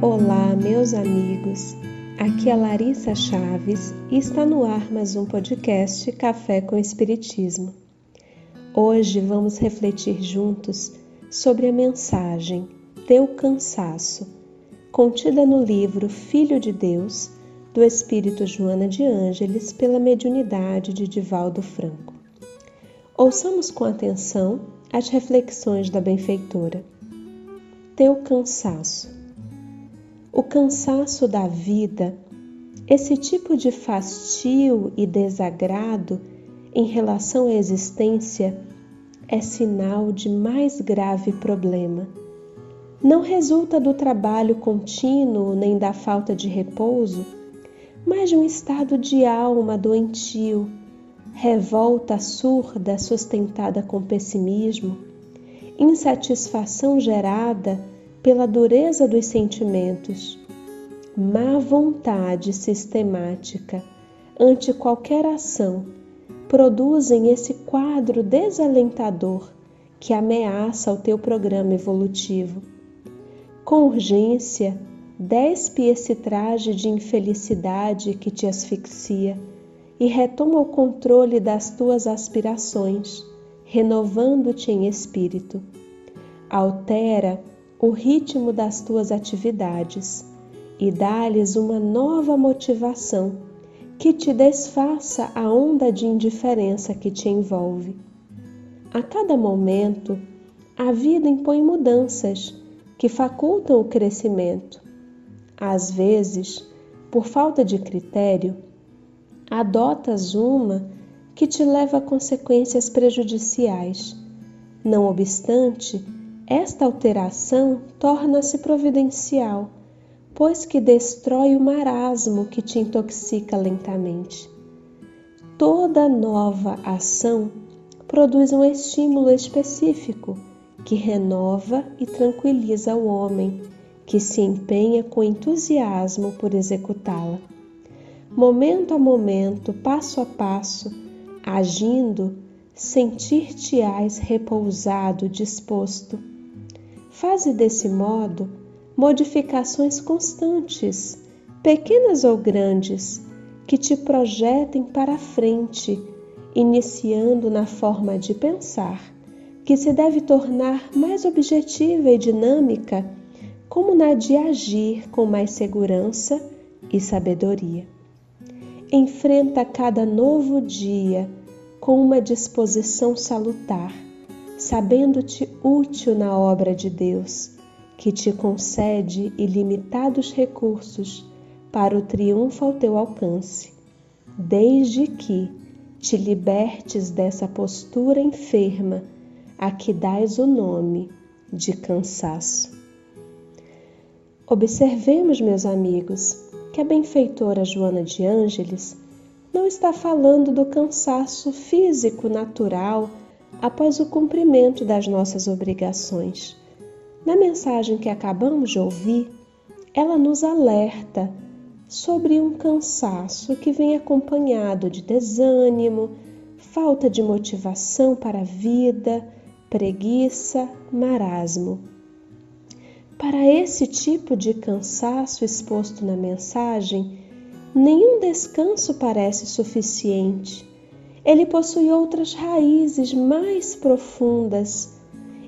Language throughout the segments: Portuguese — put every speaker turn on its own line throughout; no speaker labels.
Olá, meus amigos. Aqui é Larissa Chaves e está no ar mais um podcast Café com Espiritismo. Hoje vamos refletir juntos sobre a mensagem Teu Cansaço, contida no livro Filho de Deus, do Espírito Joana de Ângeles, pela mediunidade de Divaldo Franco. Ouçamos com atenção as reflexões da benfeitora. Teu cansaço o cansaço da vida, esse tipo de fastio e desagrado em relação à existência é sinal de mais grave problema. Não resulta do trabalho contínuo nem da falta de repouso, mas de um estado de alma doentio, revolta surda sustentada com pessimismo, insatisfação gerada pela dureza dos sentimentos, má vontade sistemática ante qualquer ação produzem esse quadro desalentador que ameaça o teu programa evolutivo. Com urgência, despe esse traje de infelicidade que te asfixia e retoma o controle das tuas aspirações, renovando-te em espírito. Altera o ritmo das tuas atividades e dá-lhes uma nova motivação que te desfaça a onda de indiferença que te envolve. A cada momento, a vida impõe mudanças que facultam o crescimento. Às vezes, por falta de critério, adotas uma que te leva a consequências prejudiciais. Não obstante, esta alteração torna-se providencial, pois que destrói o marasmo que te intoxica lentamente. Toda nova ação produz um estímulo específico que renova e tranquiliza o homem, que se empenha com entusiasmo por executá-la. Momento a momento, passo a passo, agindo, sentir-te-ás repousado, disposto Faze desse modo modificações constantes, pequenas ou grandes, que te projetem para a frente, iniciando na forma de pensar, que se deve tornar mais objetiva e dinâmica, como na de agir com mais segurança e sabedoria. Enfrenta cada novo dia com uma disposição salutar sabendo-te útil na obra de Deus, que te concede ilimitados recursos para o triunfo ao teu alcance, desde que te libertes dessa postura enferma a que dás o nome de cansaço. Observemos, meus amigos, que a benfeitora Joana de Ângeles não está falando do cansaço físico natural após o cumprimento das nossas obrigações. Na mensagem que acabamos de ouvir, ela nos alerta sobre um cansaço que vem acompanhado de desânimo, falta de motivação para a vida, preguiça, marasmo. Para esse tipo de cansaço exposto na mensagem, nenhum descanso parece suficiente ele possui outras raízes mais profundas.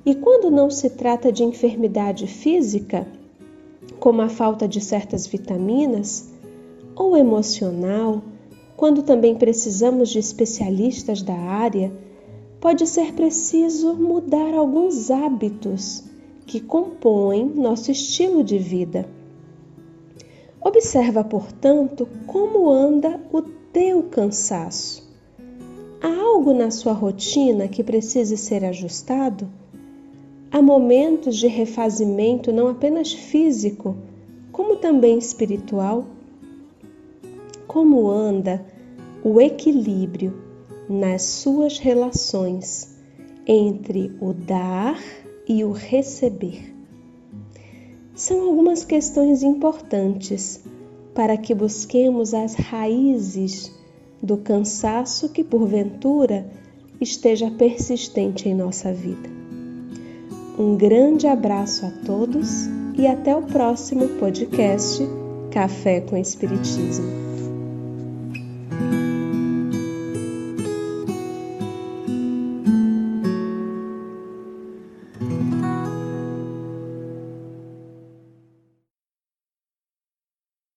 E quando não se trata de enfermidade física, como a falta de certas vitaminas, ou emocional, quando também precisamos de especialistas da área, pode ser preciso mudar alguns hábitos que compõem nosso estilo de vida. Observa, portanto, como anda o teu cansaço. Há algo na sua rotina que precise ser ajustado? Há momentos de refazimento não apenas físico, como também espiritual? Como anda o equilíbrio nas suas relações entre o dar e o receber? São algumas questões importantes para que busquemos as raízes do cansaço que porventura esteja persistente em nossa vida. Um grande abraço a todos e até o próximo podcast Café com Espiritismo.